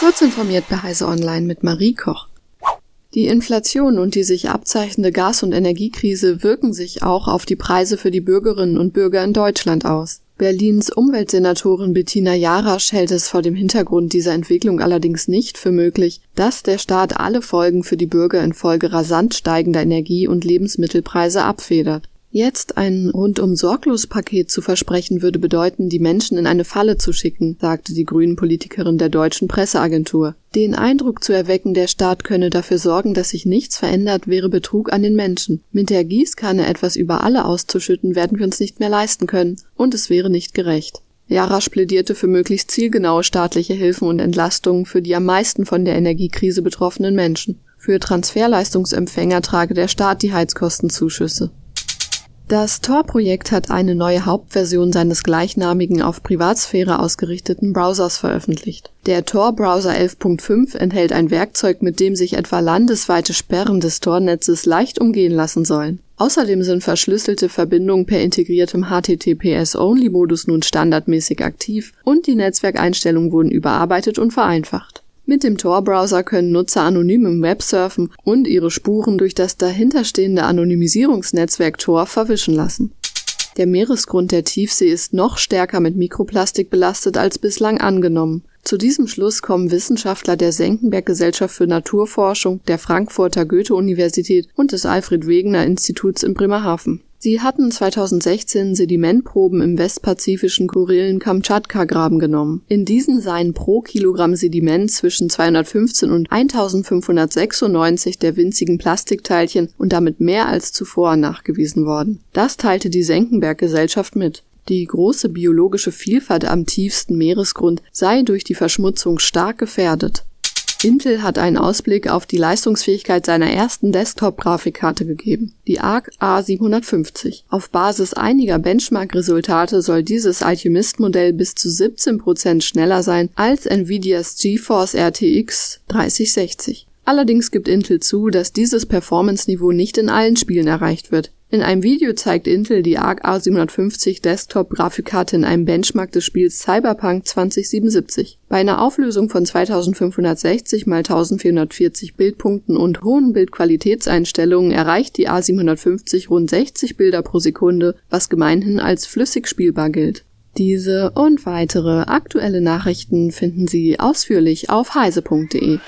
Kurz informiert bei Heise Online mit Marie Koch. Die Inflation und die sich abzeichnende Gas- und Energiekrise wirken sich auch auf die Preise für die Bürgerinnen und Bürger in Deutschland aus. Berlins Umweltsenatorin Bettina Jarasch hält es vor dem Hintergrund dieser Entwicklung allerdings nicht für möglich, dass der Staat alle Folgen für die Bürger infolge rasant steigender Energie- und Lebensmittelpreise abfedert. Jetzt ein rundum sorglos Paket zu versprechen, würde bedeuten, die Menschen in eine Falle zu schicken, sagte die Grünen-Politikerin der deutschen Presseagentur. Den Eindruck zu erwecken, der Staat könne dafür sorgen, dass sich nichts verändert, wäre Betrug an den Menschen. Mit der Gießkanne etwas über alle auszuschütten, werden wir uns nicht mehr leisten können, und es wäre nicht gerecht. Jarasch plädierte für möglichst zielgenaue staatliche Hilfen und Entlastungen für die am meisten von der Energiekrise betroffenen Menschen. Für Transferleistungsempfänger trage der Staat die Heizkostenzuschüsse. Das Tor-Projekt hat eine neue Hauptversion seines gleichnamigen auf Privatsphäre ausgerichteten Browsers veröffentlicht. Der Tor-Browser 11.5 enthält ein Werkzeug, mit dem sich etwa landesweite Sperren des Tor-Netzes leicht umgehen lassen sollen. Außerdem sind verschlüsselte Verbindungen per integriertem HTTPS-Only-Modus nun standardmäßig aktiv und die Netzwerkeinstellungen wurden überarbeitet und vereinfacht. Mit dem Tor-Browser können Nutzer anonym im Web surfen und ihre Spuren durch das dahinterstehende Anonymisierungsnetzwerk Tor verwischen lassen. Der Meeresgrund der Tiefsee ist noch stärker mit Mikroplastik belastet als bislang angenommen. Zu diesem Schluss kommen Wissenschaftler der Senckenberg Gesellschaft für Naturforschung, der Frankfurter Goethe-Universität und des Alfred Wegener Instituts in Bremerhaven. Sie hatten 2016 Sedimentproben im westpazifischen Kurillen-Kamtschatka-Graben genommen. In diesen seien pro Kilogramm Sediment zwischen 215 und 1596 der winzigen Plastikteilchen und damit mehr als zuvor nachgewiesen worden. Das teilte die Senckenberg-Gesellschaft mit. Die große biologische Vielfalt am tiefsten Meeresgrund sei durch die Verschmutzung stark gefährdet. Intel hat einen Ausblick auf die Leistungsfähigkeit seiner ersten Desktop-Grafikkarte gegeben, die ARC A750. Auf Basis einiger Benchmark-Resultate soll dieses Alchemist-Modell bis zu 17% schneller sein als Nvidias GeForce RTX 3060. Allerdings gibt Intel zu, dass dieses Performance-Niveau nicht in allen Spielen erreicht wird. In einem Video zeigt Intel die ARC A750 Desktop-Grafikkarte in einem Benchmark des Spiels Cyberpunk 2077. Bei einer Auflösung von 2560 x 1440 Bildpunkten und hohen Bildqualitätseinstellungen erreicht die A750 rund 60 Bilder pro Sekunde, was gemeinhin als flüssig spielbar gilt. Diese und weitere aktuelle Nachrichten finden Sie ausführlich auf heise.de.